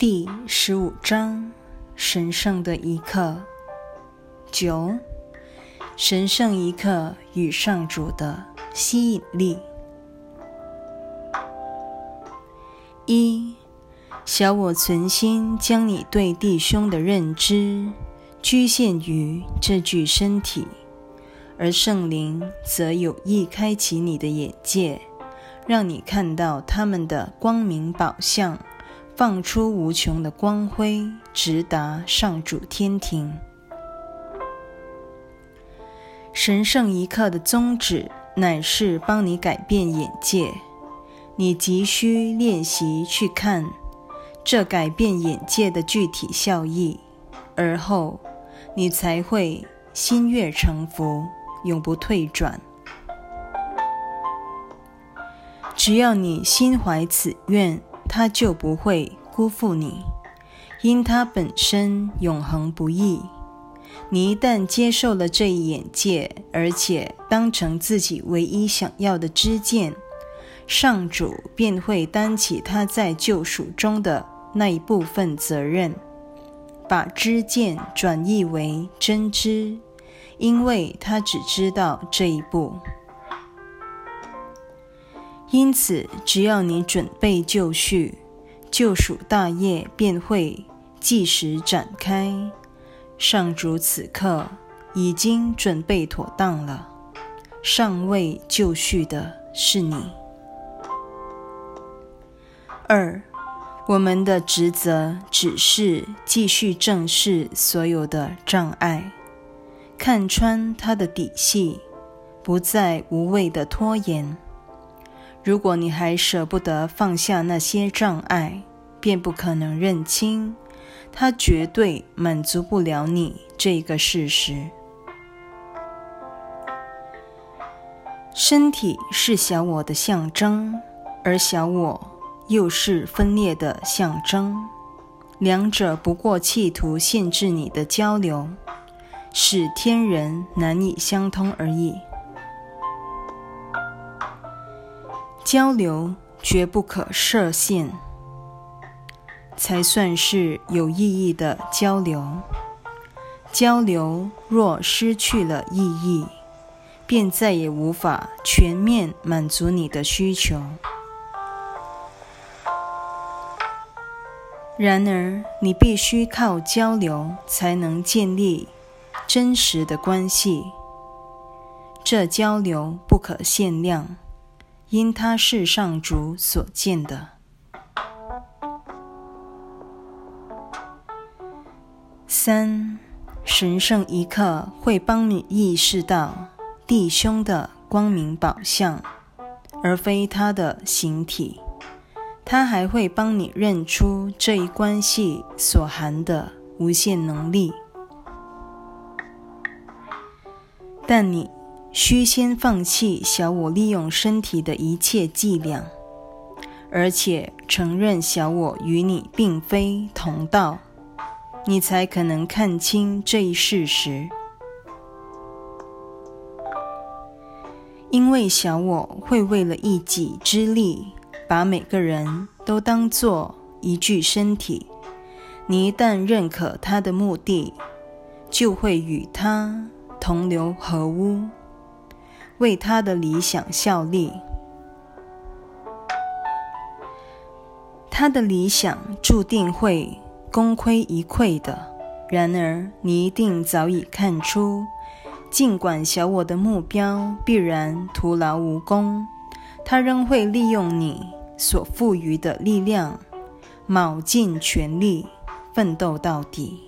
第十五章：神圣的一刻。九、神圣一刻与上主的吸引力。一、小我存心将你对弟兄的认知局限于这具身体，而圣灵则有意开启你的眼界，让你看到他们的光明宝相。放出无穷的光辉，直达上主天庭。神圣一刻的宗旨乃是帮你改变眼界，你急需练习去看这改变眼界的具体效益，而后你才会心悦诚服，永不退转。只要你心怀此愿。他就不会辜负你，因他本身永恒不易。你一旦接受了这一眼界，而且当成自己唯一想要的知见，上主便会担起他在救赎中的那一部分责任，把知见转译为真知，因为他只知道这一步。因此，只要你准备就绪，救赎大业便会即时展开。上主此刻已经准备妥当了，尚未就绪的是你。二，我们的职责只是继续正视所有的障碍，看穿他的底细，不再无谓的拖延。如果你还舍不得放下那些障碍，便不可能认清，它绝对满足不了你这个事实。身体是小我的象征，而小我又是分裂的象征，两者不过企图限制你的交流，使天人难以相通而已。交流绝不可设限，才算是有意义的交流。交流若失去了意义，便再也无法全面满足你的需求。然而，你必须靠交流才能建立真实的关系。这交流不可限量。因他是上主所见的。三神圣一刻会帮你意识到弟兄的光明宝相，而非他的形体。他还会帮你认出这一关系所含的无限能力。但你。需先放弃小我利用身体的一切伎俩，而且承认小我与你并非同道，你才可能看清这一事实。因为小我会为了一己之力，把每个人都当作一具身体。你一旦认可他的目的，就会与他同流合污。为他的理想效力，他的理想注定会功亏一篑的。然而，你一定早已看出，尽管小我的目标必然徒劳无功，他仍会利用你所赋予的力量，卯尽全力奋斗到底。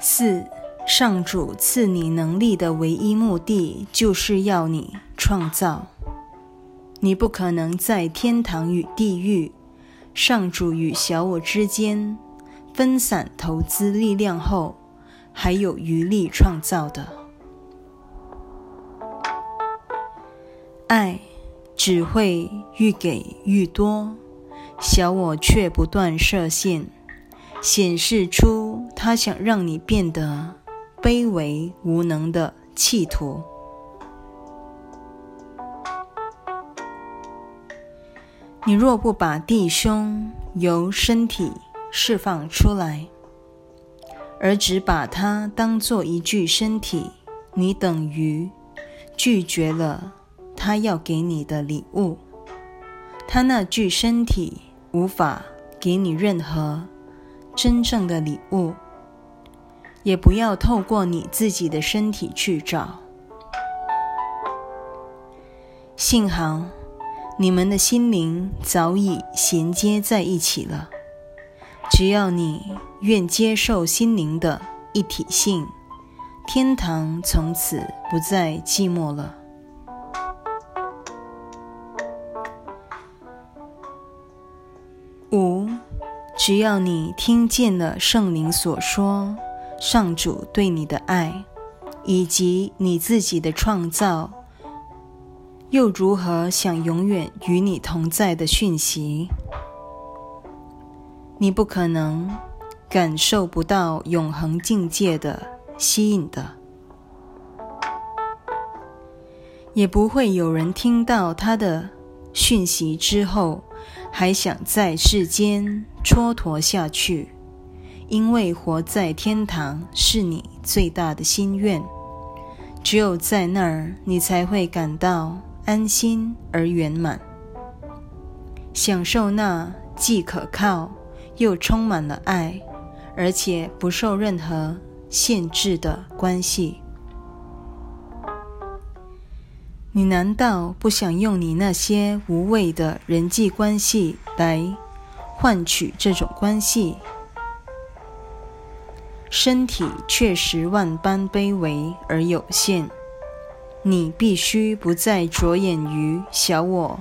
四。上主赐你能力的唯一目的，就是要你创造。你不可能在天堂与地狱、上主与小我之间分散投资力量后，还有余力创造的。爱只会愈给愈多，小我却不断设限，显示出他想让你变得。卑微无能的企图。你若不把弟兄由身体释放出来，而只把他当做一具身体，你等于拒绝了他要给你的礼物。他那具身体无法给你任何真正的礼物，也不要透过你自己的身体去找。幸好你们的心灵早已衔接在一起了。只要你愿接受心灵的一体性，天堂从此不再寂寞了。五，只要你听见了圣灵所说，上主对你的爱，以及你自己的创造，又如何想永远与你同在的讯息。你不可能感受不到永恒境界的吸引的，也不会有人听到他的讯息之后还想在世间蹉跎下去，因为活在天堂是你最大的心愿。只有在那儿，你才会感到安心而圆满，享受那既可靠。又充满了爱，而且不受任何限制的关系。你难道不想用你那些无谓的人际关系来换取这种关系？身体确实万般卑微而有限，你必须不再着眼于小我。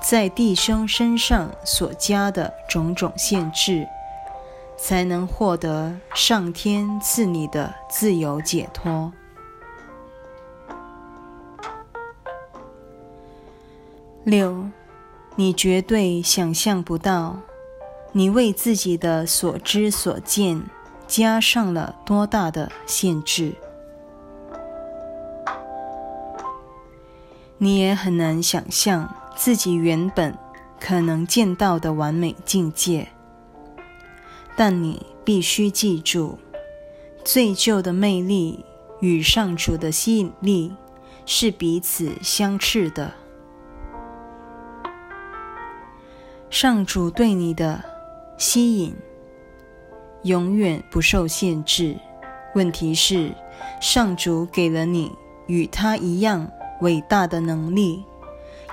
在弟兄身上所加的种种限制，才能获得上天赐你的自由解脱。六，你绝对想象不到，你为自己的所知所见加上了多大的限制。你也很难想象。自己原本可能见到的完美境界，但你必须记住，最旧的魅力与上主的吸引力是彼此相斥的。上主对你的吸引永远不受限制。问题是，上主给了你与他一样伟大的能力。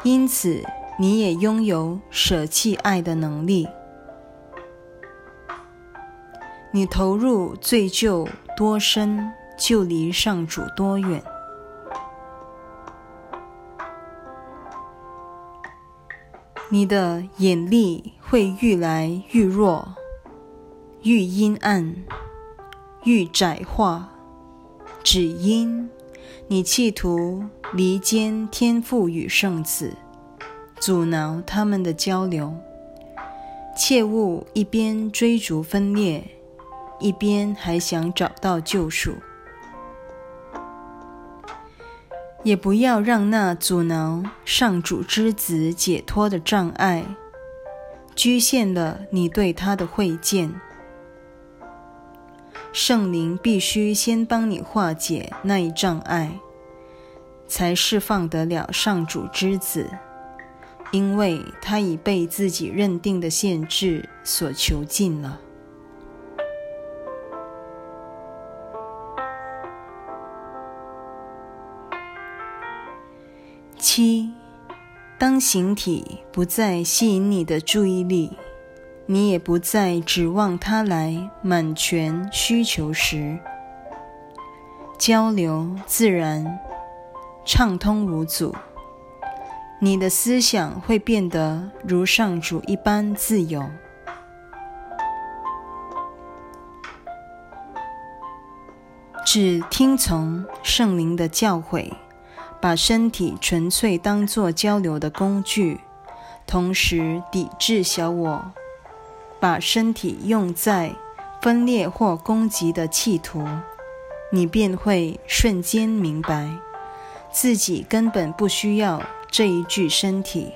因此，你也拥有舍弃爱的能力。你投入罪疚多深，就离上主多远。你的眼力会愈来愈弱，愈阴暗，愈窄化，只因。你企图离间天父与圣子，阻挠他们的交流，切勿一边追逐分裂，一边还想找到救赎，也不要让那阻挠上主之子解脱的障碍，局限了你对他的会见。圣灵必须先帮你化解那一障碍，才释放得了上主之子，因为他已被自己认定的限制所囚禁了。七，当形体不再吸引你的注意力。你也不再指望他来满全需求时，交流自然畅通无阻。你的思想会变得如上主一般自由。只听从圣灵的教诲，把身体纯粹当作交流的工具，同时抵制小我。把身体用在分裂或攻击的企图你便会瞬间明白自己根本不需要这一具身体。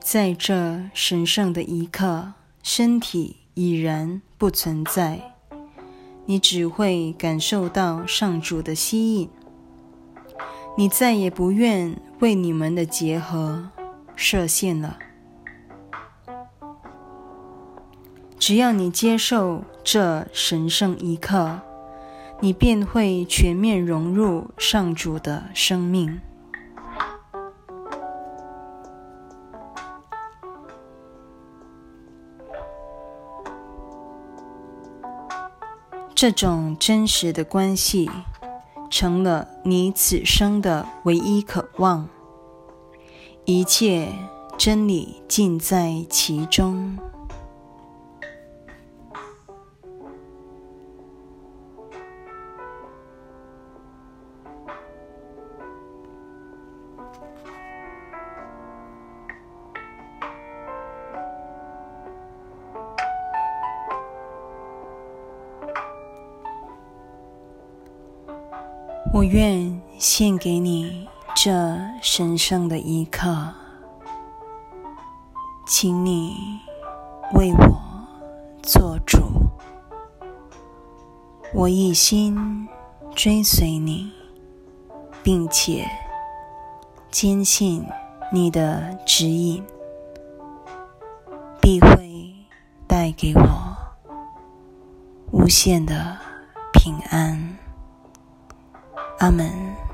在这神圣的一刻身体已然不存在你只会感受到上主的吸引。你再也不愿为你们的结合设限了。只要你接受这神圣一刻，你便会全面融入上主的生命。这种真实的关系，成了你此生的唯一渴望。一切真理尽在其中。我愿献给你这神圣的一刻，请你为我做主，我一心追随你，并且坚信你的指引必会带给我无限的平安。阿门。